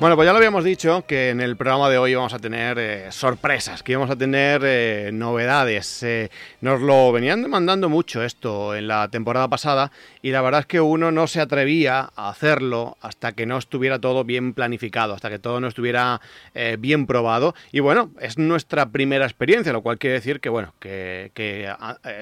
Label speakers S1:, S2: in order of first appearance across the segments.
S1: Bueno, pues ya lo habíamos dicho que en el programa de hoy vamos a tener eh, sorpresas, que vamos a tener eh, novedades. Eh, nos lo venían demandando mucho esto en la temporada pasada y la verdad es que uno no se atrevía a hacerlo hasta que no estuviera todo bien planificado, hasta que todo no estuviera bien probado. Y bueno, es nuestra primera experiencia, lo cual quiere decir que bueno, que, que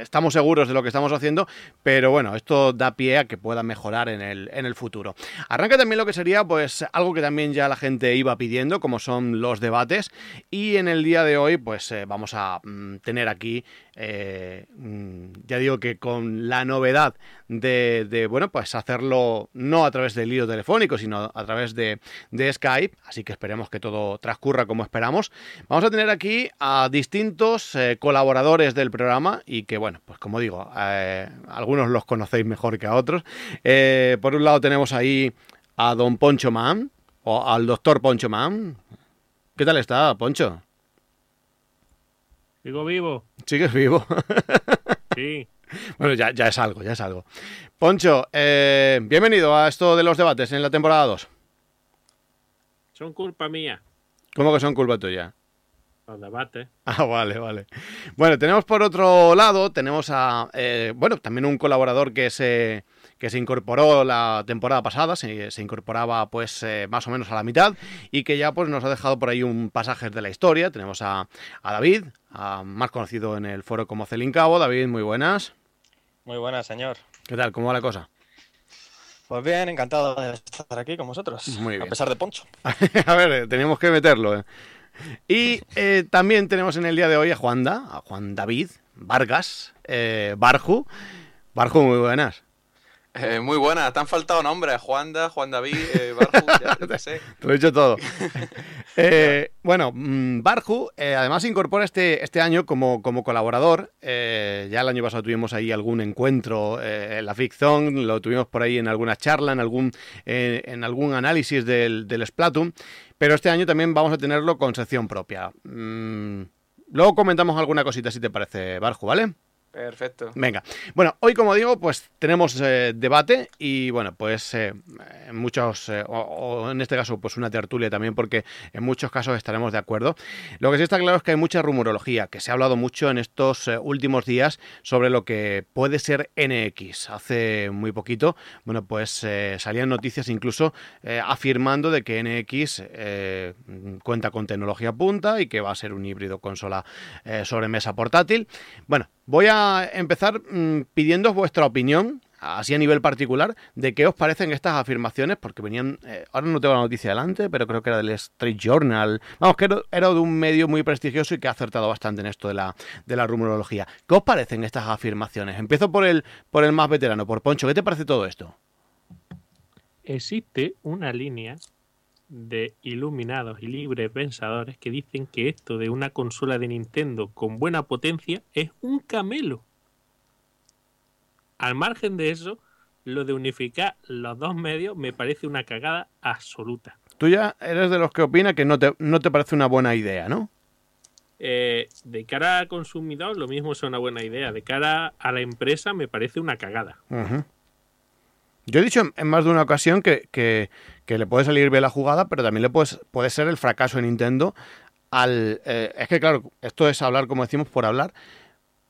S1: estamos seguros de lo que estamos haciendo, pero bueno, esto da pie a que pueda mejorar en el, en el futuro. Arranca también lo que sería pues algo que también ya la gente iba pidiendo, como son los debates. Y en el día de hoy, pues eh, vamos a mm, tener aquí, eh, mm, ya digo que con la novedad de, bueno, pues hacerlo no a través del hilo telefónico, sino a través de, Skype. Así que esperemos que todo transcurra como esperamos. Vamos a tener aquí a distintos eh, colaboradores del programa y que, bueno, pues como digo, algunos los conocéis mejor que a otros. por un lado tenemos ahí a don Poncho Man, o al doctor Poncho Man. ¿Qué tal está, Poncho?
S2: Sigo vivo.
S1: ¿Sigues vivo?
S2: sí.
S1: Bueno, ya, ya, es algo, ya es algo. Poncho, eh, bienvenido a esto de los debates en la temporada 2.
S2: Son culpa mía.
S1: ¿Cómo que son culpa tuya?
S2: Los debates.
S1: Ah, vale, vale. Bueno, tenemos por otro lado, tenemos a, eh, bueno, también un colaborador que se que se incorporó la temporada pasada, se, incorporaba pues eh, más o menos a la mitad y que ya pues nos ha dejado por ahí un pasaje de la historia. Tenemos a, David, más conocido en el foro como Celincabo. David, muy buenas.
S3: Muy buenas, señor.
S1: ¿Qué tal? ¿Cómo va la cosa?
S3: Pues bien, encantado de estar aquí con vosotros. Muy bien. A pesar de Poncho.
S1: a ver, eh, teníamos que meterlo. Eh. Y también tenemos en el día de hoy a Juanda, a Juan David Vargas, Barju. Barju, muy buenas.
S4: Eh, muy buena, te han faltado nombres, Juanda, Juan David, eh, Barju, ya te sé.
S1: Te lo he dicho todo. Eh, bueno, mm, Barju además se incorpora este, este año como, como colaborador. ya el año pasado tuvimos ahí algún encuentro en la ficción, lo tuvimos por ahí en alguna charla, en algún, en algún análisis del, del Splatoon. Pero este año también vamos a tenerlo con sección propia. Mm, luego comentamos alguna cosita si te parece, Barju, ¿vale?
S4: Perfecto.
S1: Venga. Bueno, hoy como digo, pues tenemos eh, debate y bueno, pues eh, en muchos, eh, o, en este caso pues una tertulia también porque en muchos casos estaremos de acuerdo. Lo que sí está claro es que hay mucha rumorología, que se ha hablado mucho en estos últimos días sobre lo que puede ser NX. Hace muy poquito, bueno, pues salían noticias incluso afirmando de que NX cuenta con tecnología punta y que va a ser un híbrido consola sobre mesa portátil. Bueno, Voy a empezar mm, pidiendo vuestra opinión, así a nivel particular, de qué os parecen estas afirmaciones, porque venían, eh, ahora no tengo la noticia delante, pero creo que era del Street Journal, vamos, que era, de un medio muy prestigioso y que ha acertado bastante en esto de la, de la rumorología. ¿Qué os parecen estas afirmaciones? Empiezo por el, por el más veterano, por Poncho, ¿qué te parece todo esto?
S2: Existe una línea de iluminados y libres pensadores que dicen que esto de una consola de Nintendo con buena potencia es un camelo. Al margen de eso, lo de unificar los dos medios me parece una cagada absoluta.
S1: Tú ya eres de los que opina que no te, no te parece una buena idea, ¿no?
S2: Eh, de cara al consumidor, lo mismo es una buena idea. De cara a la empresa, me parece una cagada.
S1: Yo he dicho en más de una ocasión que, le puede salir bien la jugada, pero también le puede, puede ser el fracaso de Nintendo al... Eh, es que claro, esto es hablar, como decimos, por hablar,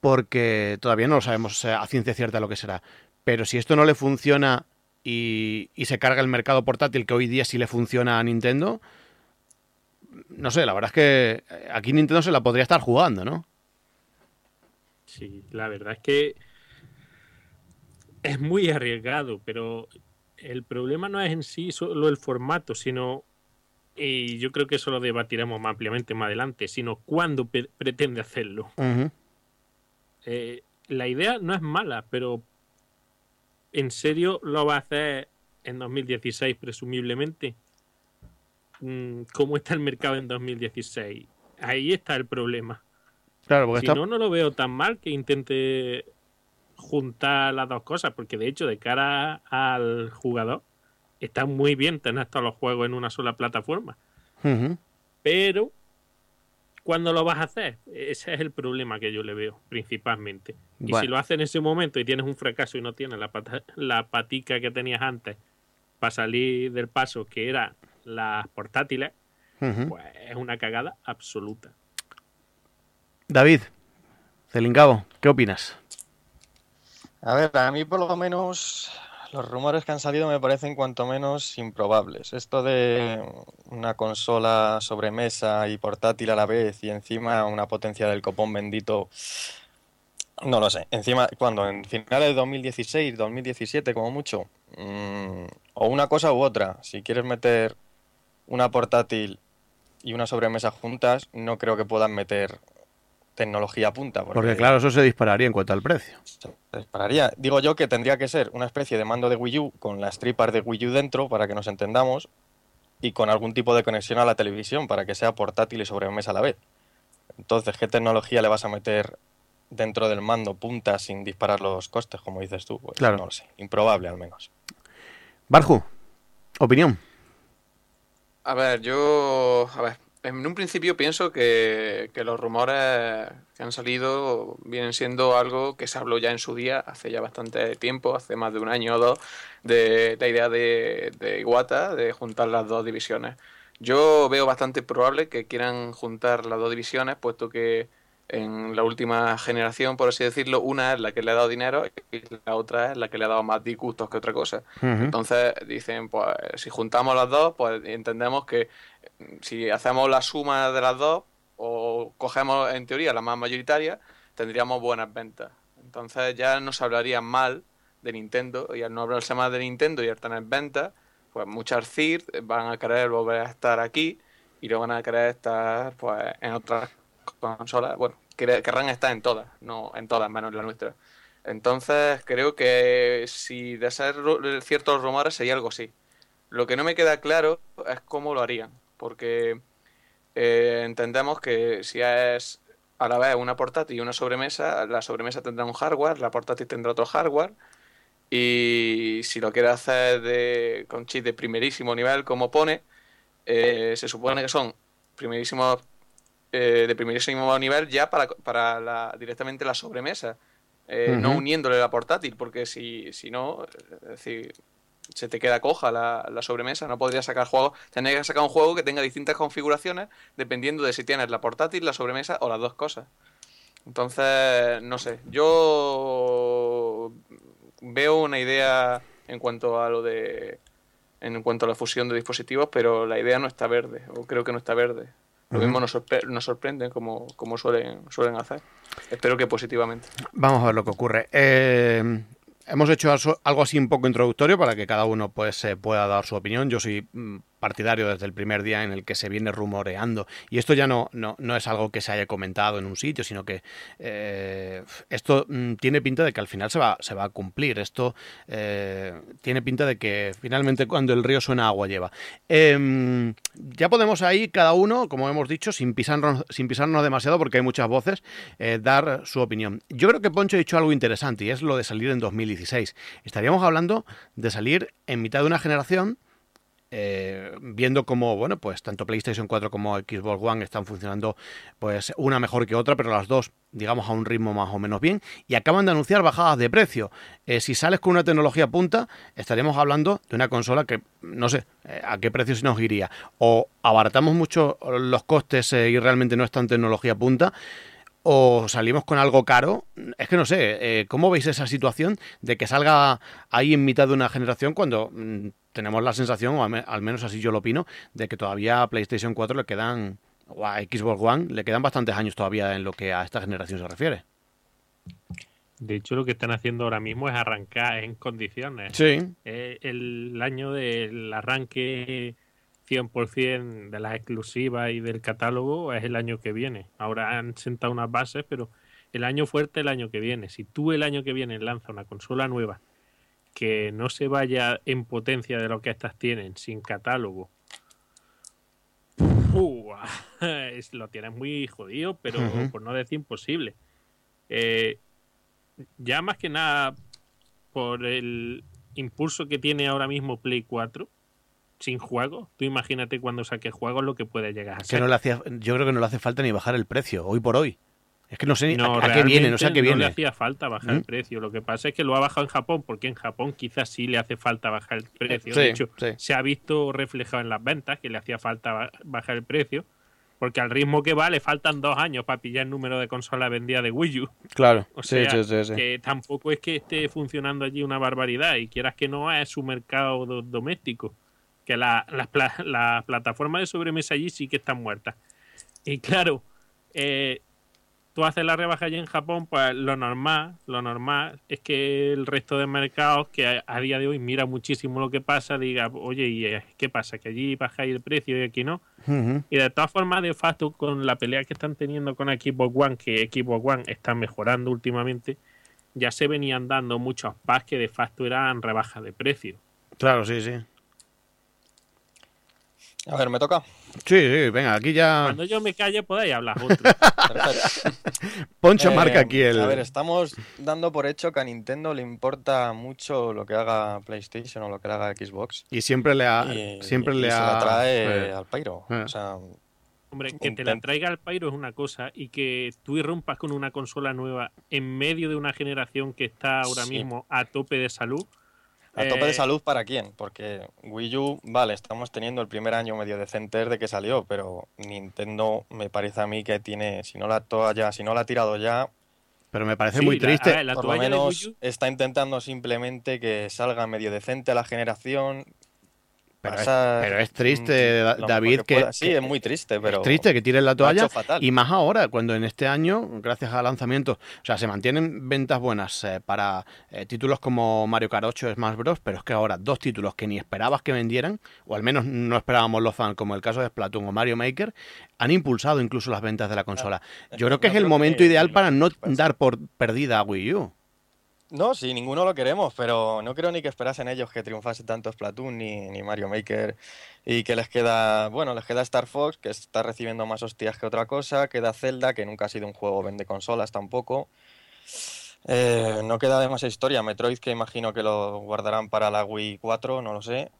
S1: porque todavía no lo sabemos a ciencia cierta lo que será. Pero si esto no le funciona y, y se carga el mercado portátil, que hoy día sí le funciona a Nintendo, no sé, la verdad es que aquí Nintendo se la podría estar jugando, ¿no?
S2: Sí, la verdad es que es muy arriesgado, pero el problema no es en sí solo el formato, sino, y yo creo que eso lo debatiremos más ampliamente más adelante, sino cuándo pretende hacerlo. Eh, la idea no es mala, pero ¿en serio lo va a hacer en 2016 presumiblemente? Mm, ¿Cómo está el mercado en 2016? Ahí está el problema.
S1: Claro, porque
S2: si no, no lo veo tan mal que intente juntar las dos cosas, porque de hecho, de cara al jugador, está muy bien tener todos los juegos en una sola plataforma. Pero, ¿cuándo lo vas a hacer? Ese es el problema que yo le veo, principalmente. Y si lo haces en ese momento y tienes un fracaso y no tienes la, la patica que tenías antes para salir del paso, que era las portátiles, pues es una cagada absoluta.
S1: David, Celingabo, ¿qué opinas?
S3: A ver, a mí por lo menos los rumores que han salido me parecen cuanto menos improbables. Esto de una consola sobremesa y portátil a la vez y encima una potencia del copón bendito, no lo sé. Encima, cuando en finales de 2016, 2017 como mucho, mm, o una cosa u otra, si quieres meter una portátil y una sobremesa juntas, no creo que puedan meter tecnología punta.
S1: Porque, claro, eso se dispararía en cuanto al precio.
S3: Se dispararía. Digo yo que tendría que ser una especie de mando de Wii U con las tripas de Wii U dentro para que nos entendamos y con algún tipo de conexión a la televisión para que sea portátil y sobremesa a la vez. Entonces, ¿qué tecnología le vas a meter dentro del mando punta sin disparar los costes, como dices tú? Pues claro. no lo sé. Improbable al menos.
S1: Barju, opinión.
S4: A ver, yo. A ver, en un principio pienso que, los rumores que han salido vienen siendo algo que se habló ya en su día, hace ya bastante tiempo, hace más de un año o dos, de la idea de, de Iwata de juntar las dos divisiones. Yo veo bastante probable que quieran juntar las dos divisiones, puesto que en la última generación, por así decirlo, una es la que le ha dado dinero y la otra es la que le ha dado más disgustos que otra cosa. Entonces dicen, pues si juntamos las dos, pues entendemos que si hacemos la suma de las dos o cogemos en teoría la más mayoritaria, tendríamos buenas ventas. Entonces ya no se hablaría mal de Nintendo y al no hablarse más de Nintendo y al tener ventas, pues muchas CIR van a querer volver a estar aquí y no van a querer estar pues en otras consolas. Bueno, querrán estar en todas, no en todas menos en la nuestra. Entonces creo que si de ser ciertos rumores sería algo así. Lo que no me queda claro es cómo lo harían porque eh, entendemos que si es a la vez una portátil y una sobremesa, la sobremesa tendrá un hardware, la portátil tendrá otro hardware, y si lo quiere hacer de, con chip de primerísimo nivel, como pone, eh, se supone que son primerísimos eh, de primerísimo nivel ya para, para la, directamente la sobremesa, no uniéndole la portátil, porque si, si no, es decir, se te queda coja la, sobremesa, no podrías sacar juegos, tendrías que sacar un juego que tenga distintas configuraciones dependiendo de si tienes la portátil, la sobremesa o las dos cosas. Entonces, no sé, yo veo una idea en cuanto a lo de en cuanto a la fusión de dispositivos, pero la idea no está verde, o creo que no está verde. Lo mismo nos, nos sorprende como, como suelen, suelen hacer. Espero que positivamente.
S1: Vamos a ver lo que ocurre. Eh, Hemos hecho algo así un poco introductorio para que cada uno pues pueda dar su opinión. Yo soy mm, partidario desde el primer día en el que se viene rumoreando. Y esto ya no, no, no es algo que se haya comentado en un sitio, sino que eh, esto mm, tiene pinta de que al final se va, se va a cumplir. Esto eh, tiene pinta de que finalmente cuando el río suena agua lleva. Em, ya podemos ahí cada uno, como hemos dicho, sin pisarnos, sin pisarnos demasiado porque hay muchas voces, eh, dar su opinión. Yo creo que Poncho ha dicho algo interesante y es lo de salir en 2016. Estaríamos hablando de salir en mitad de una generación eh, viendo cómo, bueno, pues tanto PlayStation 4 como Xbox One están funcionando, pues una mejor que otra, pero las dos, digamos, a un ritmo más o menos bien, y acaban de anunciar bajadas de precio. Eh, si sales con una tecnología punta, estaríamos hablando de una consola que, no sé, eh, a qué precio se nos iría. O abaratamos mucho los costes y realmente no es tan tecnología punta, o salimos con algo caro. Es que no sé, ¿cómo veis esa situación de que salga ahí en mitad de una generación cuando mm, tenemos la sensación, o al menos así yo lo opino, de que todavía a PlayStation 4 le quedan, o a Xbox One, le quedan bastantes años todavía en lo que a esta generación se refiere.
S2: De hecho, lo que están haciendo ahora mismo es arrancar en condiciones.
S1: Sí.
S2: Eh, el año del arranque 100% de las exclusivas y del catálogo es el año que viene. Ahora han sentado unas bases, pero el año fuerte el año que viene. Si tú el año que viene lanzas una consola nueva que no se vaya en potencia de lo que estas tienen, sin catálogo, lo tienes muy jodido, pero por no decir imposible. Eh, ya más que nada por el impulso que tiene ahora mismo Play 4 sin juego, tú imagínate cuando saque juegos lo que puede llegar a ser.
S1: yo creo que no le hace falta ni bajar el precio, hoy por hoy. Es que no sé a, qué viene, no sé a qué viene.
S2: No le hacía falta bajar el ¿Mm? precio. Lo que pasa es que lo ha bajado en Japón, porque en Japón quizás sí le hace falta bajar el precio. de hecho, se ha visto reflejado en las ventas que le hacía falta bajar el precio. Porque al ritmo que va le faltan dos años para pillar el número de consolas vendidas de Wii U.
S1: Claro,
S2: o sea, que tampoco es que esté funcionando allí una barbaridad y quieras que no es su mercado doméstico. Que las la, plataformas de sobremesa allí sí que están muertas. Y claro, eh, tú haces la rebaja allí en Japón, pues lo normal, lo normal es que el resto de mercados que a, día de hoy mira muchísimo lo que pasa, diga, oye, ¿y eh, qué pasa? Que allí bajáis el precio y aquí no. Y de todas formas, de facto, con la pelea que están teniendo con Xbox One, que Xbox One está mejorando últimamente, ya se venían dando muchos packs que de facto eran rebajas de precio.
S1: Claro, sí, sí.
S3: A ver, me toca.
S1: Sí, sí, venga, aquí ya.
S2: Cuando yo me calle podéis hablar otro.
S1: Poncho marca aquí el.
S3: A ver, estamos dando por hecho que a Nintendo le importa mucho lo que haga PlayStation o lo que haga Xbox.
S1: Y siempre le ha. siempre le
S3: ha.
S1: Se
S3: la trae al Pyro. Eh. O sea.
S2: Hombre, que te la traiga al Pyro es una cosa y que tú irrumpas con una consola nueva en medio de una generación que está ahora mismo a tope de salud
S3: ¿A tope de eh, salud para quién? Porque Wii U, vale, estamos teniendo el primer año medio decente de que salió, pero Nintendo me parece a mí que tiene, si no la toalla, si no la ha tirado ya.
S1: Pero me parece muy triste.
S3: por lo menos está intentando simplemente que salga medio decente a la generación,
S1: pero, es, triste, David, que,
S3: Sí, es muy triste, pero...
S1: Es triste que tiren la toalla y más ahora, cuando en este año, gracias a lanzamientos, o sea, se mantienen ventas buenas eh, para eh, títulos como Mario Kart 8, Smash Bros, pero es que ahora dos títulos que ni esperabas que vendieran, o al menos no esperábamos los fans, como el caso de Splatoon o Mario Maker, han impulsado incluso las ventas de la consola. Yo creo que es el momento ideal para no dar por perdida a Wii U.
S3: No, sí, ninguno lo queremos, pero no creo ni que esperasen ellos que triunfase tanto Splatoon ni, ni Mario Maker y que les queda, bueno, les queda Star Fox, que está recibiendo más hostias que otra cosa, queda Zelda, que nunca ha sido un juego vende consolas tampoco. Eh, no queda demasiada historia. Metroid, que imagino que lo guardarán para la Wii 4, no lo sé.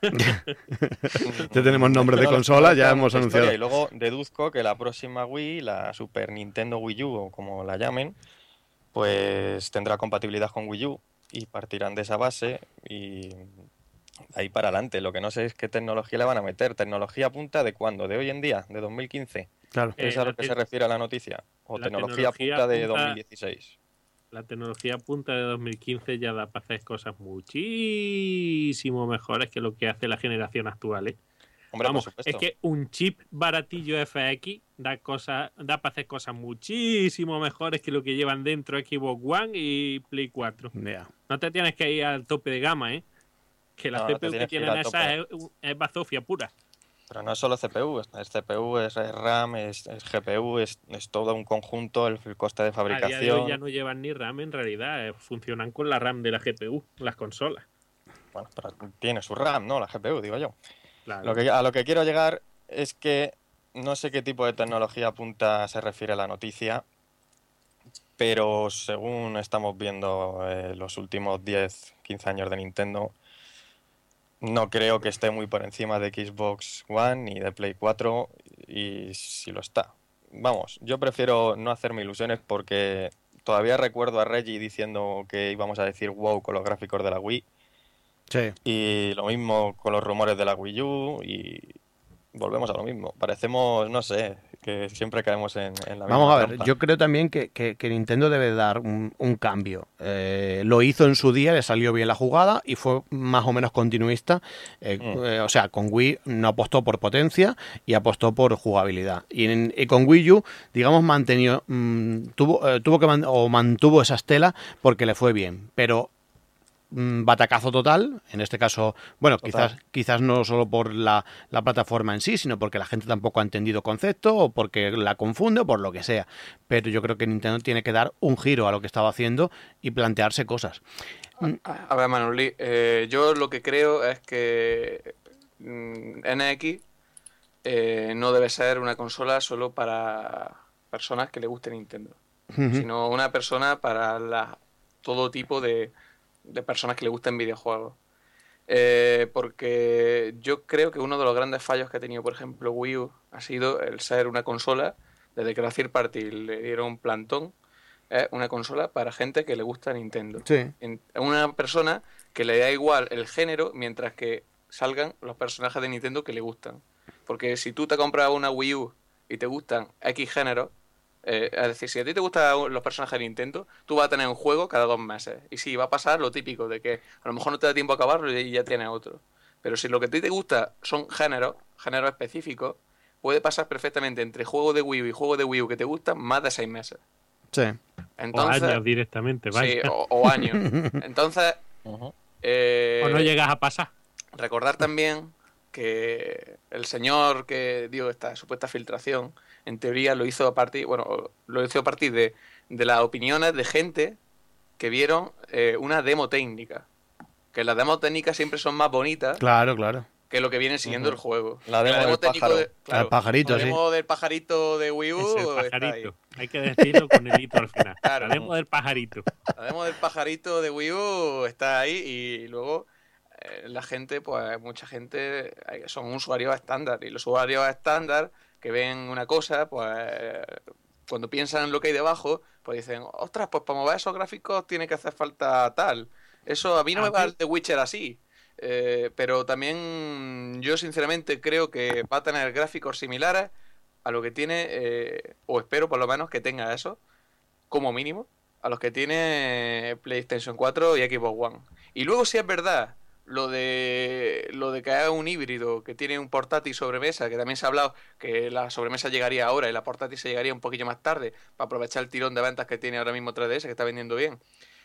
S1: ya tenemos nombre de consola, ya hemos anunciado.
S3: Y luego deduzco que la próxima Wii, la Super Nintendo Wii U, o como la llamen, pues tendrá compatibilidad con Wii U y partirán de esa base y ahí para adelante. Lo que no sé es qué tecnología le van a meter. ¿Tecnología punta de cuándo? ¿De hoy en día? ¿De 2015?
S1: Claro.
S3: ¿Es a lo que se refiere a la noticia? ¿O tecnología, punta de 2016?
S2: La tecnología punta de 2015 ya da para hacer cosas muchísimo mejores que lo que hace la generación actual. ¿eh? Vamos, es que un chip baratillo FX da cosas, da para hacer cosas muchísimo mejores que lo que llevan dentro Xbox One y Play 4. No te tienes que ir al tope de gama, ¿eh? Que la CPU que tienen esas es, es, bazofia pura.
S3: Pero no es solo CPU, es CPU, es RAM, es, GPU, es, todo un conjunto, el, coste de fabricación.
S2: ya no llevan ni RAM en realidad, eh, funcionan con la RAM de la GPU, las consolas.
S3: Bueno, pero tiene su RAM, ¿no? La GPU, digo yo. Lo que, a lo que quiero llegar es que no sé qué tipo de tecnología punta se refiere a la noticia, pero según estamos viendo eh, los últimos 10, 15 años de Nintendo, no creo que esté muy por encima de Xbox One ni de Play 4, y si lo está. Vamos, yo prefiero no hacerme ilusiones porque todavía recuerdo a Reggie diciendo que íbamos a decir wow con los gráficos de la Wii y lo mismo con los rumores de la Wii U y volvemos a lo mismo. Parecemos, no sé, que siempre caemos en, en la misma
S1: Vamos a ver, yo creo también que, que, Nintendo debe dar un, cambio. Eh, lo hizo en su día, le salió bien la jugada y fue más o menos continuista. Eh, mm. eh, o sea, con Wii no apostó por potencia y apostó por jugabilidad. Y, con Wii U, digamos, mantenió, mm, tuvo, tuvo que o mantuvo esa estela porque le fue bien. Pero batacazo total, en este caso, bueno, quizás quizás no solo por la, plataforma en sí, sino porque la gente tampoco ha entendido concepto o porque la confunde o por lo que sea. Pero yo creo que Nintendo tiene que dar un giro a lo que estaba haciendo y plantearse cosas.
S4: A, ver, Manoli, eh, yo lo que creo es que mm, NX eh, no debe ser una consola solo para personas que le guste Nintendo, sino una persona para la, todo tipo de, de personas que le gusten videojuegos. Eh, porque yo creo que uno de los grandes fallos que ha tenido, por ejemplo, Wii U ha sido el ser una consola desde que la Third Party le dieron un plantón, es una consola para gente que le gusta Nintendo.
S1: Sí.
S4: Una persona que le da igual el género mientras que salgan los personajes de Nintendo que le gustan. Porque si tú te compras una Wii U y te gustan X géneros, eh, es decir, si a ti te gustan los personajes de Nintendo, tú vas a tener un juego cada dos meses. Y sí, va a pasar lo típico de que a lo mejor no te da tiempo a acabarlo y ya tienes otro. Pero si lo que a ti te gusta son géneros, géneros específicos, puede pasar perfectamente entre juego de Wii U y juego de Wii U que te gustan más de seis meses.
S1: Sí.
S2: Entonces, o años directamente, vaya.
S4: Sí, o, años. Entonces...
S2: Eh, o no llegas a pasar.
S4: Recordar también que el señor que dio esta supuesta filtración, en teoría lo hizo a partir, bueno, lo hizo a partir de, de las opiniones de gente que vieron eh, una demo técnica. Que las demos técnicas siempre son más bonitas.
S1: Claro, claro.
S4: Que lo que viene siguiendo el juego.
S3: La demo, del
S1: el pajarito,
S4: la demo del pajarito de Wii U.
S2: Hay que decirlo con el hito al final. La demo del pajarito.
S4: La demo del pajarito de Wii U está ahí y luego la gente, pues mucha gente son usuarios estándar y los usuarios estándar que ven una cosa, pues cuando piensan en lo que hay debajo, pues dicen, ostras, pues para mover esos gráficos tiene que hacer falta tal. Eso a mí no me va el de Witcher así. Eh, pero también yo sinceramente creo que va a tener gráficos similares a lo que tiene, eh, o espero por lo menos que tenga eso, como mínimo, a los que tiene PlayStation 4 y Xbox One. Y luego si es verdad lo de lo de que haga un híbrido que tiene un portátil sobremesa, que también se ha hablado que la sobremesa llegaría ahora y la portátil se llegaría un poquillo más tarde para aprovechar el tirón de ventas que tiene ahora mismo 3DS, que está vendiendo bien.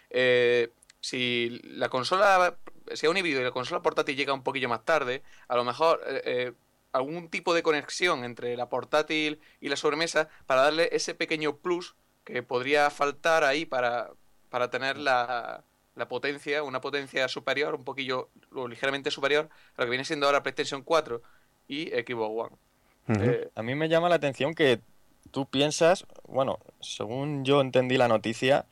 S4: Eh, si la consola, si un híbrido y la consola portátil llega un poquillo más tarde, a lo mejor eh, eh, algún tipo de conexión entre la portátil y la sobremesa para darle ese pequeño plus que podría faltar ahí para, para tener la, la potencia, una potencia superior, un poquillo o ligeramente superior a lo que viene siendo ahora PlayStation 4 y Xbox
S3: One. Eh, a mí me llama la atención que tú piensas, bueno, según yo entendí la noticia,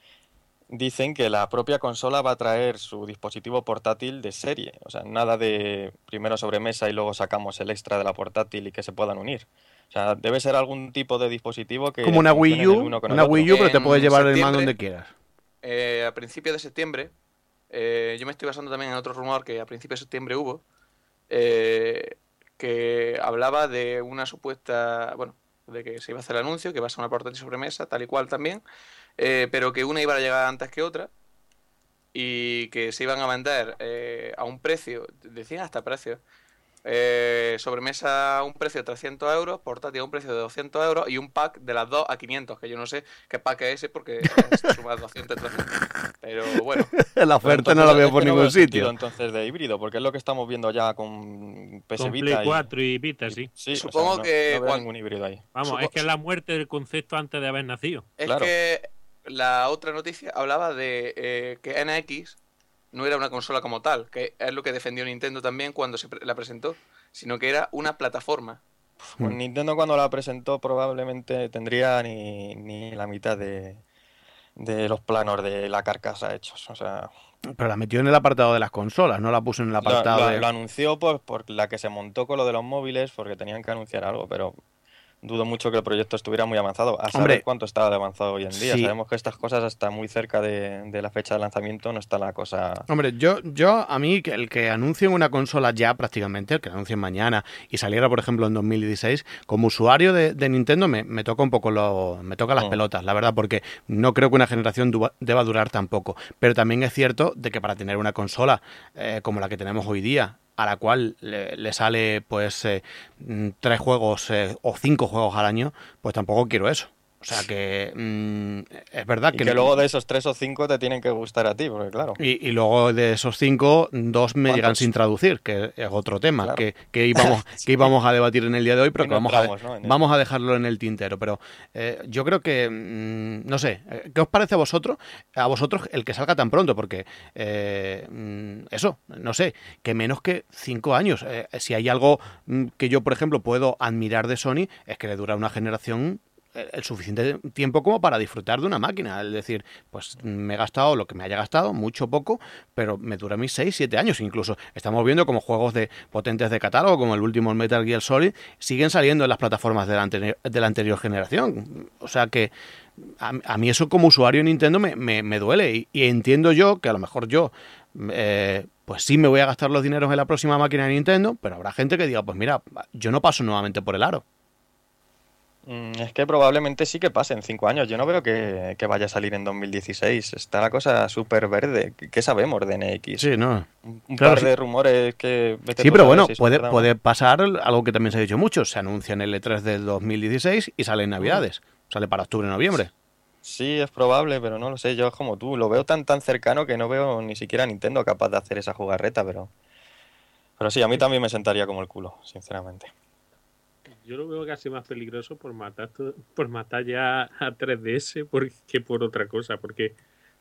S3: dicen que la propia consola va a traer su dispositivo portátil de serie. O sea, nada de primero sobremesa y luego sacamos el extra de la portátil y que se puedan unir. O sea, debe ser algún tipo de dispositivo que...
S1: Como una Wii U, una Wii U, pero te puedes llevar el mando donde quieras.
S4: Eh, a principios de septiembre, eh, yo me estoy basando también en otro rumor que a principios de septiembre hubo, eh, que hablaba de una supuesta, bueno, de que se iba a hacer el anuncio, que va a ser una portátil sobremesa, tal y cual también, pero que una iba a llegar antes que otra y que se iban a vender a un precio, decían hasta precio, eh, sobremesa a un precio de 300 euros, portátil a un precio de 200 euros y un pack de las dos a 500, que yo no sé qué pack es ese porque se suma 200 Pero bueno.
S1: La oferta no la veo por ningún sitio.
S3: Entonces de híbrido, porque es lo que estamos viendo ya con PS
S2: con Play 4 y Vita, sí.
S4: sí Supongo que.
S3: No ningún híbrido ahí.
S2: Vamos, es que es la muerte del concepto antes de haber nacido.
S4: Es que la otra noticia hablaba de eh, que NX no era una consola como tal, que es lo que defendió Nintendo también cuando se la presentó, sino que era una plataforma.
S3: Pues Nintendo cuando la presentó probablemente tendría ni, ni la mitad de, de los planos de la carcasa hechos, o sea...
S1: Pero la metió en el apartado de las consolas, no la puso en el apartado
S3: lo,
S1: de...
S3: Lo anunció pues, por la que se montó con lo de los móviles, porque tenían que anunciar algo, pero dudo mucho que el proyecto estuviera muy avanzado. A saber cuánto está de avanzado hoy en día. Sabemos que estas cosas hasta muy cerca de, la fecha de lanzamiento no está la cosa.
S1: Hombre, yo, yo a mí el que anuncien una consola ya prácticamente, el que anuncien mañana y saliera, por ejemplo, en 2016, como usuario de, Nintendo me, me, toca un poco lo, me toca las mm. pelotas, la verdad, porque no creo que una generación deba durar tampoco. Pero también es cierto de que para tener una consola eh, como la que tenemos hoy día, a la cual le, sale pues eh, mm, tres juegos eh, o cinco juegos al año, pues tampoco quiero eso. O sea que mm, es verdad que...
S3: que luego de esos tres o cinco te tienen que gustar a ti, porque claro.
S1: Y, luego de esos cinco, dos me llegan sin traducir, que es otro tema que, que, íbamos, que íbamos a debatir en el día de hoy, pero que vamos, a, vamos a dejarlo en el tintero. Pero eh, yo creo que, mm, no sé, eh, ¿qué os parece a vosotros, a vosotros el que salga tan pronto? Porque eh, mm, eso, no sé, que menos que cinco años. si hay algo que yo, por ejemplo, puedo admirar de Sony, es que le dura una generación el suficiente tiempo como para disfrutar de una máquina. Es decir, pues me he gastado lo que me haya gastado, mucho poco, pero me dura mis 6, 7 años. Incluso estamos viendo como juegos de potentes de catálogo, como el último Metal Gear Solid, siguen saliendo en las plataformas de la, anterior generación. O sea que a, mí eso como usuario Nintendo me, me, duele. Y, entiendo yo que a lo mejor yo... Eh, pues sí me voy a gastar los dineros en la próxima máquina de Nintendo, pero habrá gente que diga, pues mira, yo no paso nuevamente por el aro.
S3: Mm, es que probablemente sí que pase en cinco años. Yo no veo que, vaya a salir en 2016. Está la cosa súper verde. ¿Qué sabemos de NX?
S1: Sí, no.
S3: Un par de rumores que...
S1: Sí, pero bueno, puede, puede pasar algo que también se ha dicho mucho. Se anuncia en el E3 del 2016 y sale en Navidades. Sale para octubre, noviembre.
S3: Sí, es probable, pero no lo sé. Yo es como tú. Lo veo tan tan cercano que no veo ni siquiera Nintendo capaz de hacer esa jugarreta, pero... Pero sí, a mí también me sentaría como el culo, sinceramente
S2: yo lo veo casi más peligroso por matar por matar ya a 3DS que por otra cosa, porque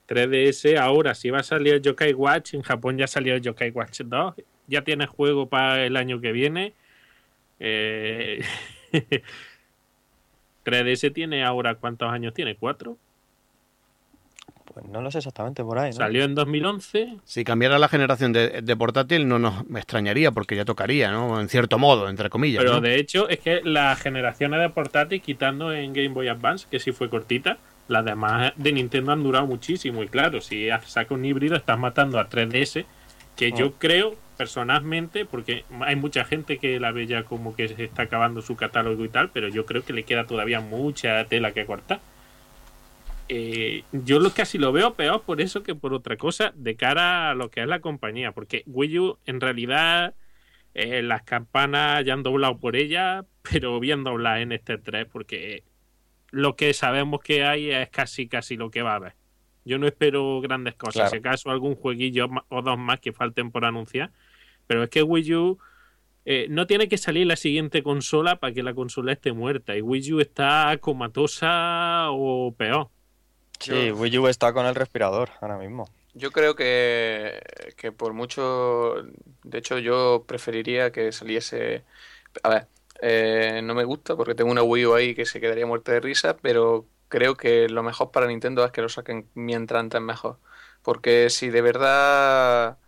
S2: 3DS ahora si va a salir el Yokai Watch, en Japón ya salió el Yokai Watch 2, ya tiene juego para el año que viene. 3DS tiene ahora cuántos años tiene, ¿Cuatro?
S3: Pues no lo sé exactamente por ahí.
S2: Salió en 2011.
S1: Si cambiara la generación de, portátil no nos me extrañaría porque ya tocaría, ¿no? En cierto modo, entre comillas.
S2: Pero de hecho es que las generaciones de portátil, quitando en Game Boy Advance, que sí fue cortita, las demás de Nintendo han durado muchísimo. Y claro, si sacas un híbrido estás matando a 3DS, que yo oh. creo personalmente, porque hay mucha gente que la ve ya como que se está acabando su catálogo y tal, pero yo creo que le queda todavía mucha tela que cortar. Eh, yo lo casi lo veo peor por eso que por otra cosa de cara a lo que es la compañía, porque Wii U en realidad eh, las campanas ya han doblado por ella, pero bien dobladas en este 3, porque lo que sabemos que hay es casi casi lo que va a haber. Yo no espero grandes cosas, si acaso algún jueguillo o dos más que falten por anunciar, pero es que Wii U eh, no tiene que salir la siguiente consola para que la consola esté muerta y Wii U está comatosa o peor.
S3: Sí, Wii U está con el respirador ahora mismo.
S4: Yo creo que, que por mucho, de hecho yo preferiría que saliese, a ver, eh, no me gusta porque tengo una Wii U ahí que se quedaría muerta de risa, pero creo que lo mejor para Nintendo es que lo saquen mientras antes mejor. Porque si de verdad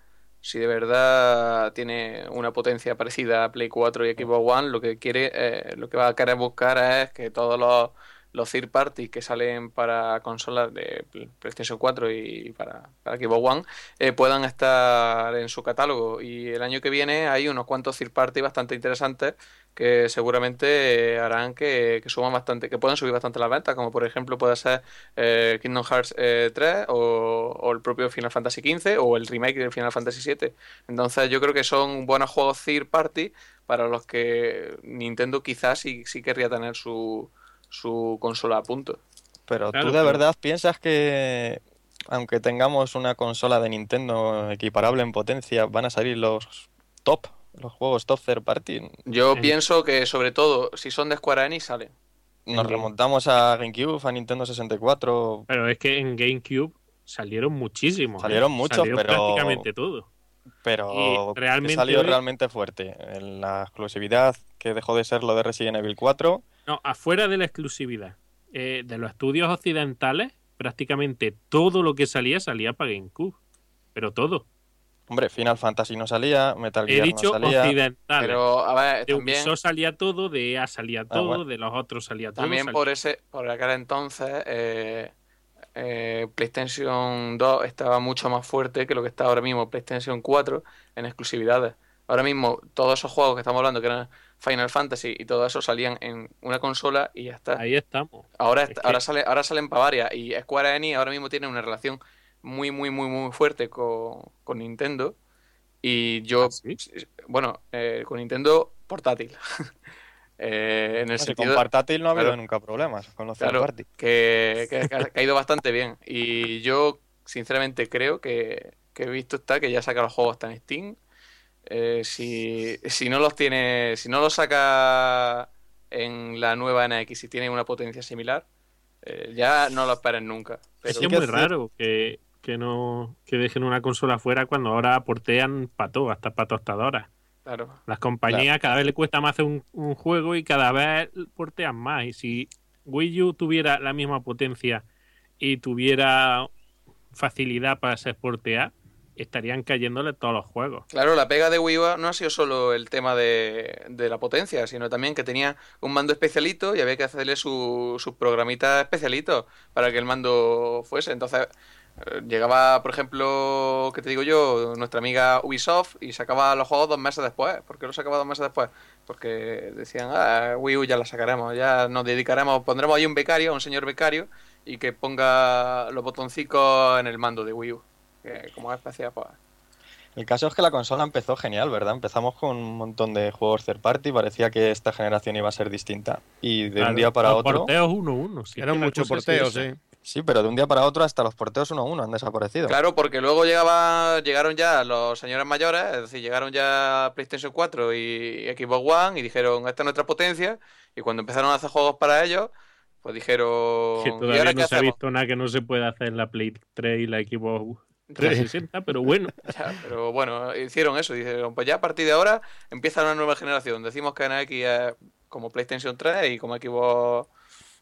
S4: si de verdad tiene una potencia parecida a Play 4 y Xbox One, lo que quiere, eh, lo que va a querer buscar es que todos los los third party que salen para consolas de PlayStation 4 y para, para Xbox One eh, puedan estar en su catálogo. Y el año que viene hay unos cuantos third party bastante interesantes que seguramente eh, harán que, que, suban bastante, que puedan subir bastante las ventas, como por ejemplo puede ser eh, Kingdom Hearts 3 o, o, el propio Final Fantasy XV o el remake del Final Fantasy VII. Entonces yo creo que son buenos juegos third party para los que Nintendo quizás sí, sí querría tener su, su consola a punto.
S3: Pero tú de verdad piensas que aunque tengamos una consola de Nintendo equiparable en potencia, van a salir los top, los juegos top third party.
S4: Yo pienso que sobre todo si son de Square Enix salen.
S3: Nos remontamos a GameCube, a Nintendo 64.
S2: Pero es que en GameCube salieron muchísimos.
S3: ¿eh? Salieron muchos, pero
S2: prácticamente todo.
S3: Pero realmente salió realmente fuerte. En la exclusividad que dejó de ser lo de Resident Evil 4
S2: no, afuera de la exclusividad. Eh, de los estudios occidentales, prácticamente todo lo que salía salía para GameCube. Pero todo.
S3: Hombre, Final Fantasy no salía, Metal Gear
S2: He dicho
S3: no salía.
S2: occidentales.
S4: Pero, a ver,
S2: de
S4: también...
S2: Ubisoft salía todo, de EA salía ah, todo, de los otros salía todo.
S4: También por ese, por aquel entonces, eh, eh, PlayStation 2 estaba mucho más fuerte que lo que está ahora mismo PlayStation 4 en exclusividades. Ahora mismo, todos esos juegos que estamos hablando, que eran Final Fantasy y todo eso salían en una consola y ya está.
S2: Ahí estamos.
S4: Ahora, ahora, sale, ahora salen para varias y Square Enix ahora mismo tiene una relación muy, muy, muy, muy fuerte con, Nintendo. Y yo, ¿Ah, bueno, eh, con Nintendo portátil.
S3: eh, en el sentido, con portátil no ha habido nunca problemas con los claro,
S4: que, que, ha ido bastante bien. Y yo, sinceramente, creo que, que he visto está que ya saca los juegos hasta en Steam eh, si, si no los tiene, si no los saca en la nueva NX y tiene una potencia similar, eh, ya no lo esperen nunca.
S2: es muy raro que, no que dejen una consola fuera cuando ahora portean para todo, hasta para tostadoras.
S4: Claro.
S2: Las compañías cada vez le cuesta más hacer un, juego y cada vez portean más. Y si Wii U tuviera la misma potencia y tuviera facilidad para ser portear, estarían cayéndole todos los juegos.
S4: Claro, la pega de Wii U no ha sido solo el tema de, la potencia, sino también que tenía un mando especialito y había que hacerle sus su programitas especialitos para que el mando fuese. Entonces, eh, llegaba, por ejemplo, ¿qué te digo yo? Nuestra amiga Ubisoft y sacaba los juegos dos meses después. ¿Por qué lo sacaba dos meses después? Porque decían, ah, Wii U ya la sacaremos, ya nos dedicaremos, pondremos ahí un becario, un señor becario, y que ponga los botoncicos en el mando de Wii U que como especie pues...
S3: El caso es que la consola empezó genial, ¿verdad? Empezamos con un montón de juegos third party, parecía que esta generación iba a ser distinta. Y de un día para otro.
S2: porteos 1-1.
S1: Sí, Eran muchos porteos, sí.
S3: Sí, pero de un día para otro hasta los porteos 1-1 han desaparecido.
S4: Claro, porque luego llegaba, llegaron ya los señores mayores, es decir, llegaron ya PlayStation 4 y Xbox One y dijeron, esta es nuestra potencia. Y cuando empezaron a hacer juegos para ellos, pues dijeron.
S2: Que todavía no se ha visto nada que no se pueda hacer en la Play 3 y la Xbox 360, pero bueno.
S4: pero bueno, hicieron eso. Dijeron, pues ya a partir de ahora empieza una nueva generación. Decimos que NX es como PlayStation 3 y como Xbox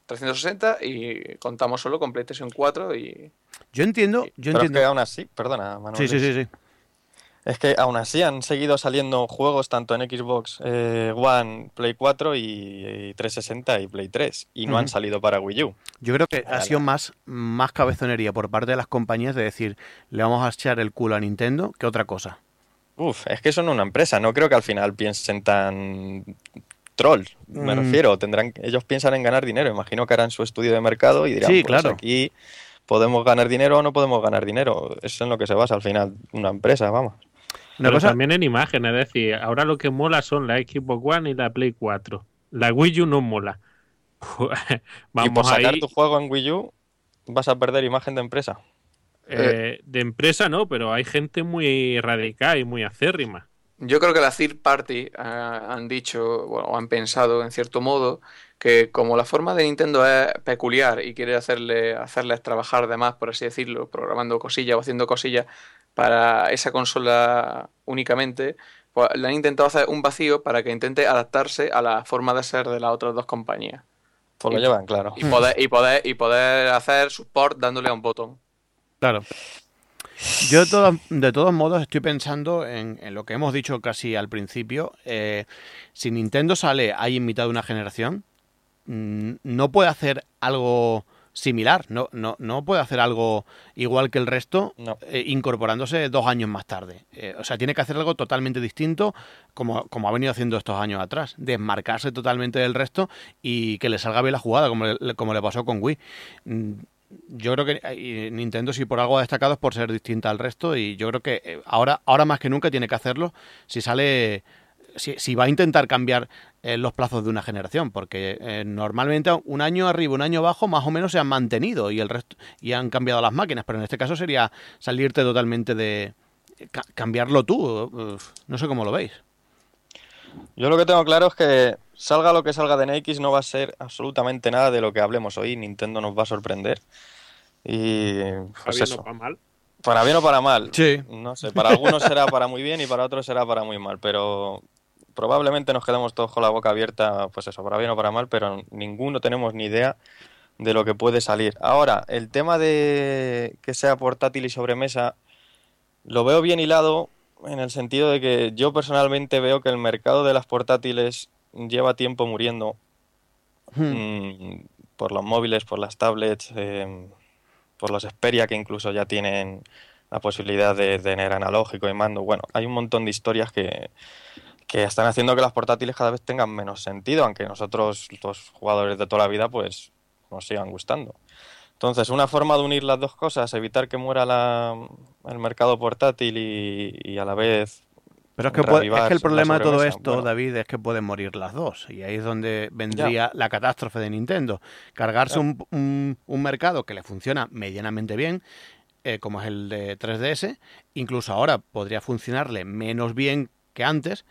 S4: 360 y contamos solo con PlayStation 4 y...
S1: Yo entiendo... Yo entiendo.
S3: que aún así, perdona,
S1: Manuel. Sí, sí, sí, sí.
S3: Es que aún así han seguido saliendo juegos tanto en Xbox eh, One, Play 4 y, 360 y Play 3 y no han salido para Wii U.
S1: Yo creo que ha sido más, más cabezonería por parte de las compañías de decir le vamos a echar el culo a Nintendo que otra cosa.
S3: Uf, es que son una empresa, no creo que al final piensen tan troll, me mm. refiero, tendrán ellos piensan en ganar dinero, imagino que harán su estudio de mercado y dirán,
S1: sí, pues claro.
S3: aquí podemos ganar dinero o no podemos ganar dinero, eso es en lo que se basa al final una empresa, vamos.
S2: Pero también en imágenes, es decir, ahora lo que mola son la Xbox One y la Play 4. La Wii U no mola.
S3: Vamos y por sacar tu juego en Wii U vas a perder imagen de empresa.
S2: Eh, de empresa no, pero hay gente muy radical y muy acérrima.
S4: Yo creo que la third party eh, han dicho o han pensado en cierto modo que como la forma de Nintendo es peculiar y quiere hacerle, hacerles trabajar de más, por así decirlo, programando cosillas o haciendo cosillas, para esa consola únicamente, pues le han intentado hacer un vacío para que intente adaptarse a la forma de ser de las otras dos compañías.
S3: Pues lo llevan, claro.
S4: Y poder, y poder, y poder hacer support dándole a un botón.
S1: Claro. Yo de todos, modos estoy pensando en, lo que hemos dicho casi al principio. Eh, si Nintendo sale ahí en mitad de una generación, mm, no puede hacer algo similar, no, no, no puede hacer algo igual que el resto eh, incorporándose dos años más tarde. Eh, o sea, tiene que hacer algo totalmente distinto como, como ha venido haciendo estos años atrás, desmarcarse totalmente del resto y que le salga bien la jugada como le, como le pasó con Wii. Mm, yo creo que eh, Nintendo si por algo ha destacado es por ser distinta al resto y yo creo que ahora, ahora más que nunca tiene que hacerlo si sale si, va a intentar cambiar eh, los plazos de una generación, porque eh, normalmente un año arriba, un año abajo, más o menos se han mantenido y el resto y han cambiado las máquinas, pero en este caso sería salirte totalmente de cambiarlo tú. no sé cómo lo veis.
S3: Yo lo que tengo claro es que salga lo que salga de NX no va a ser absolutamente nada de lo que hablemos hoy. Nintendo nos va a sorprender. Y pues eso. para mal. Para bien o para mal.
S1: Sí.
S3: No sé, para algunos será para muy bien y para otros será para muy mal, pero probablemente nos quedamos todos con la boca abierta, pues eso, para bien o para mal, pero ninguno tenemos ni idea de lo que puede salir. Ahora, el tema de que sea portátil y sobremesa, lo veo bien hilado en el sentido de que yo personalmente veo que el mercado de las portátiles lleva tiempo muriendo hmm. mm, por los móviles, por las tablets, em, por los Xperia que incluso ya tienen la posibilidad de tener analógico y mando. Bueno, hay un montón de historias que, que están haciendo que las portátiles cada vez tengan menos sentido, aunque nosotros, los jugadores de toda la vida, pues nos sigan gustando. Entonces, una forma de unir las dos cosas, evitar que muera la, el mercado portátil y, a la vez
S1: pero es que, es que, el problema de todo esto, David, es que pueden morir las dos. Y ahí es donde vendría la catástrofe de Nintendo. Cargarse un, un, mercado que le funciona medianamente bien, eh, como es el de 3DS. Incluso ahora podría funcionarle menos bien que antes,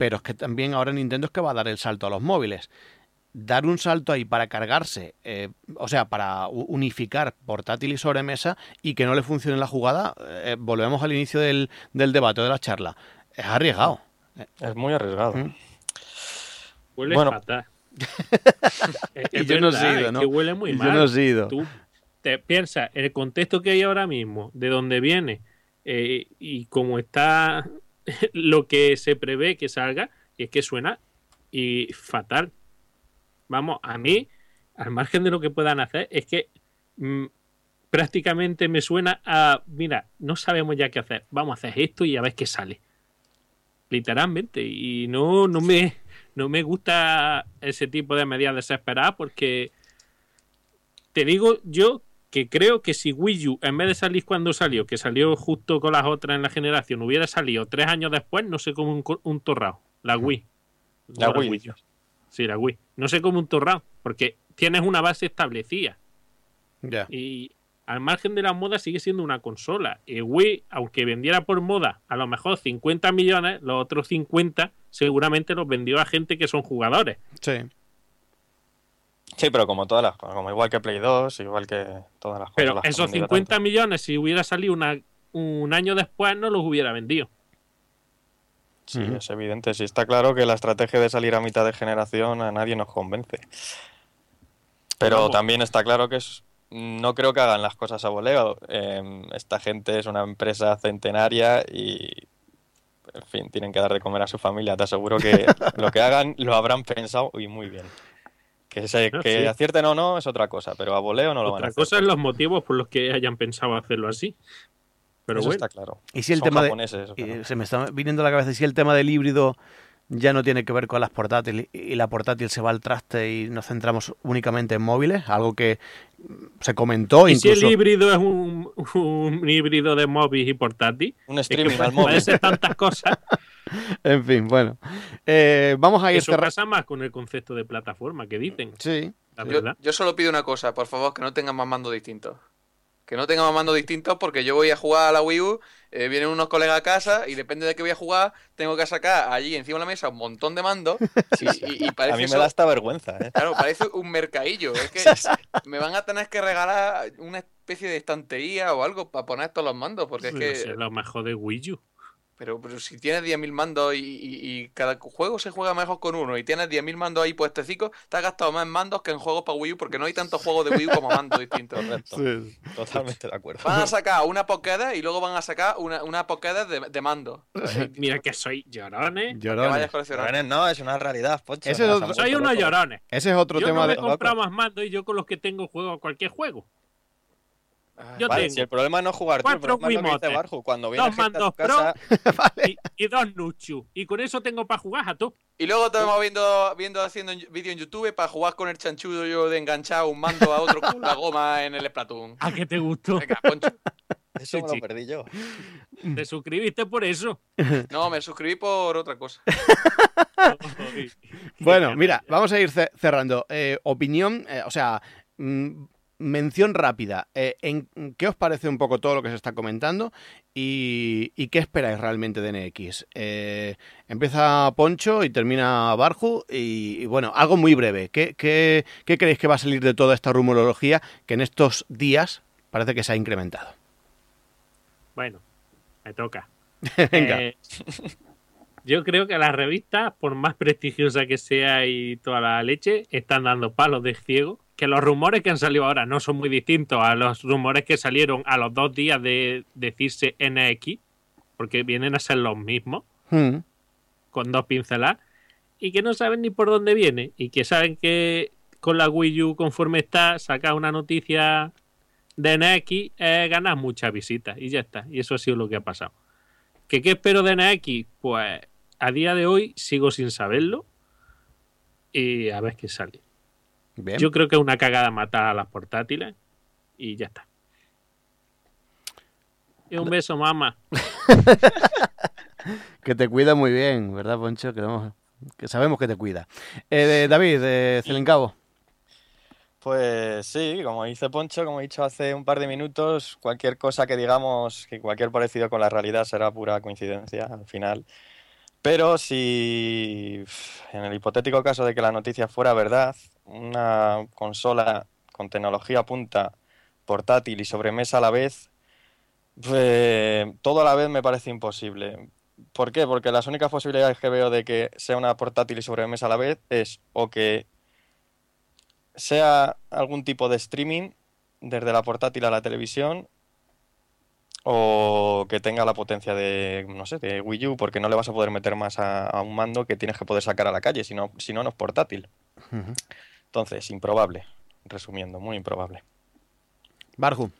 S1: pero es que también ahora Nintendo es que va a dar el salto a los móviles. Dar un salto ahí para cargarse, eh, o sea, para unificar portátil y sobremesa y que no le funcione la jugada, eh, volvemos al inicio del, del debate, de la charla. Es arriesgado.
S3: Es muy arriesgado.
S2: bueno,
S1: y yo no he ido, ¿no?
S2: que huele muy mal.
S1: Yo no he ido.
S2: Tú te piensas en el contexto que hay ahora mismo, de dónde viene eh, y cómo está lo que se prevé que salga, y es que suena y fatal. Vamos, a mí, al margen de lo que puedan hacer, es que mm, prácticamente me suena a, mira, no sabemos ya qué hacer, vamos a hacer esto y a ver qué sale. Literalmente, y no, no me, no me gusta ese tipo de medidas desesperadas porque te digo yo que creo que si Wii U, en vez de salir cuando salió, que salió justo con las otras en la generación, hubiera salido tres años después, no sé cómo un, un torrado. La Wii.
S3: La Wii.
S2: Sí, la Wii. No sé cómo un torrado, porque tienes una base establecida.
S1: Ya.
S2: Y al margen de la moda sigue siendo una consola. Y Wii, aunque vendiera por moda a lo mejor 50 millones, los otros 50 seguramente los vendió a gente que son jugadores.
S1: Sí.
S3: Sí, pero como todas las como igual que Play 2, igual que todas las
S2: Pero esos 50 millones, si hubiera salido una, un año después, no los hubiera vendido.
S3: Sí, es evidente. Sí, está claro que la estrategia de salir a mitad de generación a nadie nos convence. Pero también está claro que es, no creo que hagan las cosas a voleo. Em, esta gente es una empresa centenaria y, en fin, tienen que dar de comer a su familia. Te aseguro que lo que hagan lo habrán pensado y muy bien. Que, se, que acierten o no es otra cosa, pero a voleo no lo van a
S2: hacer. Otra cosa es los motivos por los que hayan pensado hacerlo así. Pero bueno.
S3: está claro.
S1: Y si el tema de, se me está viniendo a la cabeza si el tema del híbrido ya no tiene que ver con las portátiles y la portátil se va al traste y nos centramos únicamente en móviles, algo que se comentó
S2: ¿Y
S1: incluso...
S2: si el híbrido es un, híbrido de móvil y portátil?
S3: Un streaming
S2: al móvil. Puede ser tantas cosas.
S1: en fin, bueno. Eh, vamos a ir
S2: Eso pasa más con el concepto de plataforma que dicen.
S1: Sí.
S4: Yo, yo, solo pido una cosa, por favor, que no tengan más mandos distintos que no tenga mandos distintos porque yo voy a jugar a la Wii U, eh, vienen unos colegas a casa y depende de qué voy a jugar, tengo que sacar allí encima de la mesa un montón de mandos y, parece
S3: A mí me da hasta vergüenza, ¿eh?
S4: Claro, parece un mercadillo. Es que me van a tener que regalar una especie de estantería o algo para poner todos los mandos porque es que...
S2: Es lo mejor de Wii U.
S4: Pero, pero si tienes 10.000 mandos y, cada juego se juega mejor con uno y tienes 10.000 mandos ahí puestecitos, te has gastado más mandos que en juegos para Wii U porque no hay tantos juegos de Wii U como mandos distintos.
S3: Sí, totalmente de acuerdo.
S4: Van a sacar una Pokédex y luego van a sacar una, una Pokédex de, de mando.
S2: Mira que soy llorones.
S1: Llorones.
S3: llorones no, es una realidad, Pocho.
S2: soy unos llorones.
S1: Ese es otro
S2: yo
S1: tema
S2: no
S1: de.
S2: Yo comprado más mandos y yo con los que tengo juego cualquier juego.
S3: Yo vale, tengo si el problema no es jugar tú, el problema es Barju. Cuando viene
S2: dos
S3: gente
S2: mandos
S3: a tu casa...
S2: y, y, dos Nuchu. Y con eso tengo para jugar a tú.
S4: Y luego estamos viendo, viendo haciendo vídeo en YouTube para jugar con el chanchudo yo de enganchar un mando a otro con la goma en el Splatoon.
S2: ¿A qué te gustó?
S4: Venga, Poncho.
S3: Eso me lo perdí yo.
S2: ¿Te suscribiste por eso?
S4: No, me suscribí por otra cosa.
S1: bueno, mira, vamos a ir cerrando. Eh, opinión, eh, o sea, mm, mención rápida. Eh, en, ¿Qué os parece un poco todo lo que se está comentando y, qué esperáis realmente de NX? Eh, empieza Poncho y termina Barju y, bueno, algo muy breve. ¿Qué, ¿Qué, creéis que va a salir de toda esta rumorología que en estos días parece que se ha incrementado?
S2: Bueno, me toca.
S1: Venga.
S2: Eh, yo creo que las revistas, por más prestigiosa que sea y toda la leche, están dando palos de ciego que los rumores que han salido ahora no son muy distintos a los rumores que salieron a los dos días de decirse NX, porque vienen a ser los mismos,
S1: hmm.
S2: con dos pinceladas, y que no saben ni por dónde viene, y que saben que con la Wii U, conforme está, sacar una noticia de NX es ganar muchas visitas, y ya está, y eso ha sido lo que ha pasado. ¿Que qué espero de NX? Pues a día de hoy sigo sin saberlo, y a ver qué sale. Yo creo que es una cagada matar a las portátiles y ya está. Y un beso, mamá.
S1: que te cuida muy bien, ¿verdad, Poncho? Que, sabemos que te cuida. Eh, David, de Celencabo.
S3: Pues sí, como dice Poncho, como he dicho hace un par de minutos, cualquier cosa que digamos, que cualquier parecido con la realidad será pura coincidencia al final. Pero si en el hipotético caso de que la noticia fuera verdad, una consola con tecnología punta, portátil y sobremesa a la vez, pues, todo a la vez me parece imposible. ¿Por qué? Porque las únicas posibilidades que veo de que sea una portátil y sobremesa a la vez es o que sea algún tipo de streaming desde la portátil a la televisión o que tenga la potencia de, no sé, de Wii U, porque no le vas a poder meter más a, un mando que tienes que poder sacar a la calle, si no, si no, no es portátil. Entonces, improbable, resumiendo, muy improbable.
S1: Barju.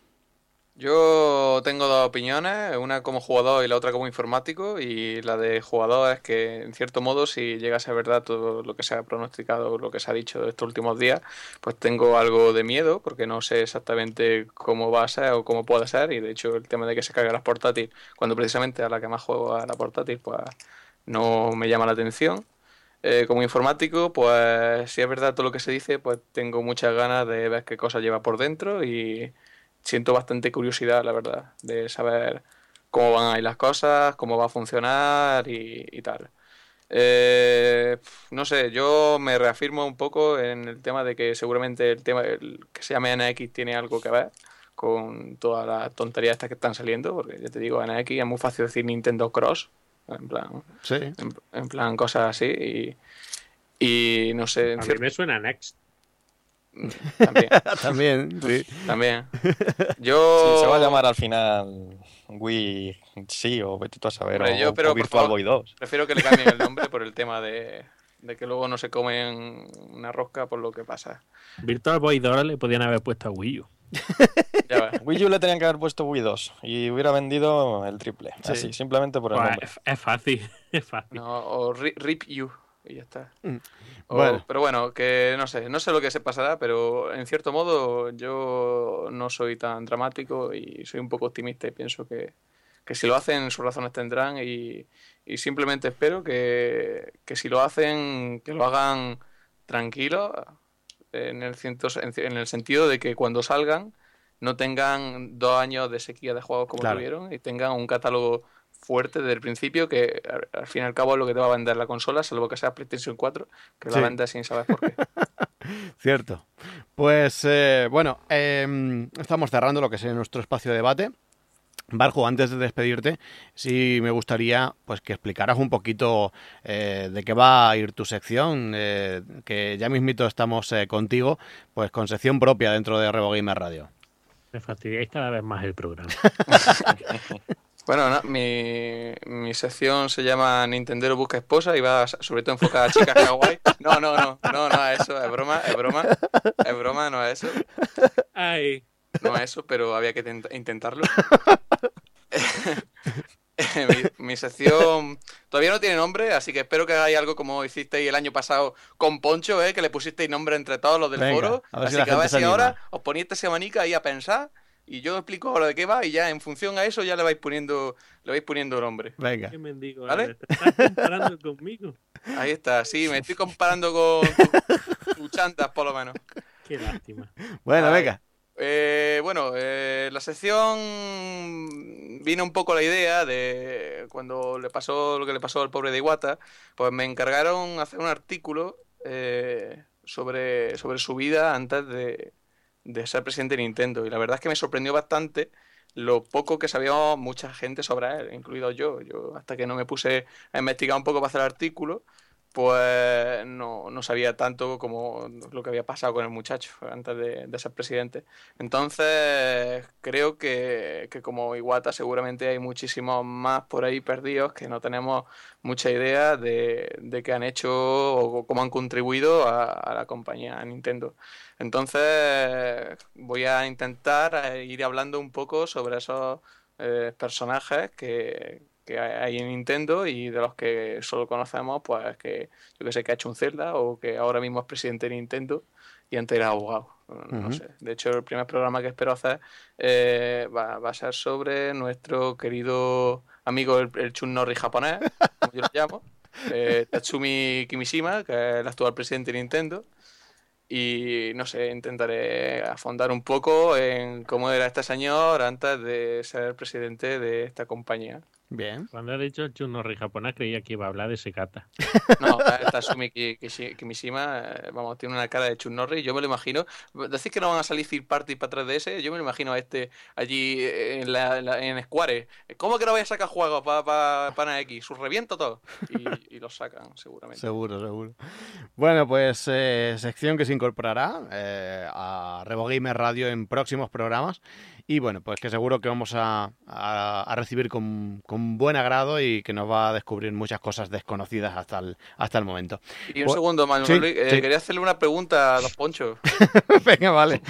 S4: Yo tengo dos opiniones, una como jugador y la otra como informático, y la de jugador es que, en cierto modo, si llega a ser verdad todo lo que se ha pronosticado, lo que se ha dicho estos últimos días, pues tengo algo de miedo, porque no sé exactamente cómo va a ser o cómo puede ser, y de hecho el tema de que se caiga las portátiles, cuando precisamente a la que más juego a la portátil, pues no me llama la atención. Eh, como informático, pues si es verdad todo lo que se dice, pues tengo muchas ganas de ver qué cosa lleva por dentro y siento bastante curiosidad, la verdad, de saber cómo van a ir las cosas, cómo va a funcionar y, tal. Eh, no sé, yo me reafirmo un poco en el tema de que seguramente el tema que se llame NX tiene algo que ver con todas las tonterías estas que están saliendo, porque ya te digo, NX es muy fácil decir Nintendo Cross, en plan,
S1: sí.
S4: en, plan cosas así y, no sé.
S2: A mí me suena Next.
S4: También.
S1: También, sí.
S4: También. Yo...
S3: se va a llamar al final Wii sí o vete a saber. o,
S4: pero,
S3: Virtual Boy 2.
S4: Prefiero que le cambien el nombre por el tema de, que luego no se comen una rosca por lo que pasa.
S2: Virtual Boy 2 le podían haber puesto a Wii U.
S3: Wii U le tenían que haber puesto Wii 2 y hubiera vendido el triple. Así, simplemente por el nombre.
S2: Es, fácil, es fácil.
S4: No, o Rip U y ya está. Mm. bueno. Pero bueno, que no sé, no sé lo que se pasará, pero en cierto modo yo no soy tan dramático y soy un poco optimista y pienso que, si lo hacen sus razones tendrán y, simplemente espero que, si lo hacen, que lo hagan tranquilo en el, en el sentido de que cuando salgan no tengan dos años de sequía de juegos como tuvieron y tengan un catálogo fuerte desde el principio que al fin y al cabo es lo que te va a vender la consola, salvo que sea PlayStation 4, que la vende sin saber por qué.
S1: Cierto. Pues eh, bueno, em, estamos cerrando lo que es nuestro espacio de debate. Barjo, antes de despedirte, sí me gustaría pues que explicaras un poquito eh, de qué va a ir tu sección, eh, que ya mismito estamos contigo, pues con sección propia dentro de Revo Gamer Radio.
S2: Me fastidiáis cada vez más el programa.
S4: Bueno, mi, mi sección se llama Nintendo busca esposa y va sobre todo enfocada a chicas kawaii. No, no, no, no, no es eso, es broma, es broma, es broma, no es eso.
S2: Ay.
S4: No es eso, pero había que intentarlo. mi, sección todavía no tiene nombre, así que espero que hagáis algo como hicisteis el año pasado con Poncho, ¿eh? que le pusisteis nombre entre todos los del foro. Así que a ver si ahora os ponéis esta semanica ahí a pensar y yo explico ahora de qué va y ya en función a eso ya le vais poniendo le vais poniendo nombre.
S1: Venga.
S2: ¿Qué mendigo? ¿Vale? ¿Te estás comparando conmigo?
S4: Ahí está, sí, me estoy comparando con tus chantas por lo menos.
S2: Qué lástima.
S1: Bueno, venga.
S4: Eh, bueno, eh, la sección vino un poco la idea de cuando le pasó lo que le pasó al pobre de Iwata, pues me encargaron hacer un artículo eh, sobre, sobre su vida antes de, de ser presidente de Nintendo. Y la verdad es que me sorprendió bastante lo poco que sabía mucha gente sobre él, incluido yo. Yo hasta que no me puse a investigar un poco para hacer el artículo, pues no, no, sabía tanto como lo que había pasado con el muchacho antes de, ser presidente. Entonces, creo que, que, como Iwata seguramente hay muchísimos más por ahí perdidos que no tenemos mucha idea de, de qué han hecho o cómo han contribuido a, la compañía Nintendo. Entonces, voy a intentar eh, ir hablando un poco sobre esos eh, personajes que, que hay en Nintendo y de los que solo conocemos, pues que yo que sé que ha hecho un Zelda o que ahora mismo es presidente de Nintendo y antes era abogado. No sé. De hecho, el primer programa que espero hacer eh, va, a ser sobre nuestro querido amigo el, el Chun Norri japonés, como yo lo llamo, eh, Tatsumi Kimishima, que es el actual presidente de Nintendo. Y no sé, intentaré afondar un poco en cómo era este señor antes de ser presidente de esta compañía
S1: Bien.
S2: Cuando he dicho el Chunnorri japonés creía que iba a hablar de Sekata.
S4: No, Tatsumi Kimishima, eh, vamos, tiene una cara de Chunnorri, yo me lo imagino. Decís que no van a salir Third Party para 3DS, yo me lo imagino a este allí en, la, en Square. ¿Cómo que no voy a sacar juegos para pa, pa X? Sus reviento todo. Y, y los sacan, seguramente.
S1: Seguro, seguro. Bueno, pues eh, sección que se incorporará eh, a Revogamer Radio en próximos programas. Y bueno, pues que seguro que vamos a, a, recibir con, con, buen agrado y que nos va a descubrir muchas cosas desconocidas hasta el, hasta el momento.
S4: Y un segundo, Manuel, eh, quería hacerle una pregunta a Dos Ponchos.
S1: Venga, vale.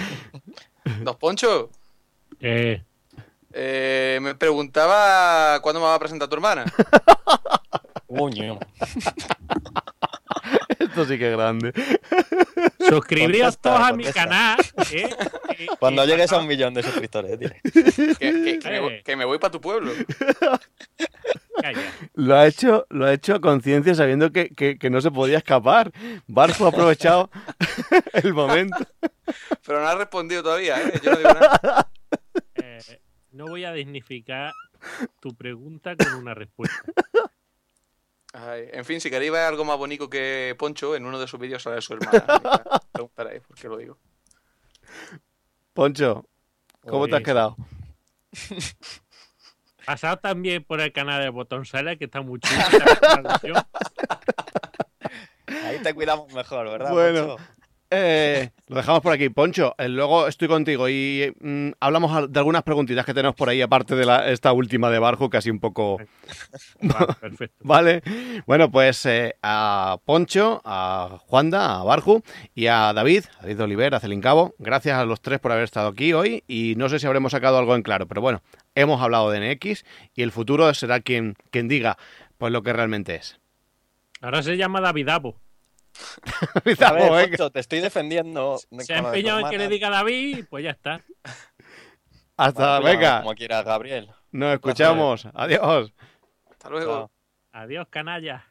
S4: Dos Ponchos.
S2: Eh.
S4: Eh, me preguntaba cuándo me va a presentar tu hermana.
S3: Coño.
S1: Esto sí que es grande.
S2: Suscribiros todos a mi canal. ¿eh?
S3: Cuando llegues a un millón de suscriptores.
S4: Que, que, me, voy, que me voy para tu pueblo.
S1: Lo ha hecho, lo ha hecho a conciencia sabiendo que, que, no se podía escapar. Barco ha aprovechado el momento.
S4: Pero no ha respondido todavía, ¿eh? Yo no digo nada.
S2: Eh, no voy a dignificar tu pregunta con una respuesta.
S4: Ay, en fin, si queréis ver algo más bonito que Poncho, en uno de sus vídeos sale su hermana. Preguntaréis por qué lo digo.
S1: Poncho, ¿cómo te has quedado?
S2: Pasado también por el canal de Botón Sala, que está muy
S3: Ahí te cuidamos mejor, ¿verdad?
S1: Bueno, eh, lo dejamos por aquí. Poncho, eh, luego estoy contigo y mm, hablamos de algunas preguntitas que tenemos por ahí, aparte de esta última de Barjo, casi un poco...
S2: perfecto.
S1: vale. Bueno, pues eh, a Poncho, a Juanda, a Barju y a David, David Oliver, a Celincabo, gracias a los tres por haber estado aquí hoy y no sé si habremos sacado algo en claro, pero bueno, hemos hablado de NX y el futuro será quien, quien diga pues lo que realmente es.
S2: Ahora se llama Davidabo.
S3: A ver, te estoy defendiendo.
S2: Se ha empeñado en que le diga David, pues ya está.
S1: Hasta, venga.
S3: Como quiera, Gabriel.
S1: Nos escuchamos. Adiós.
S4: Hasta luego.
S2: Adiós, canalla.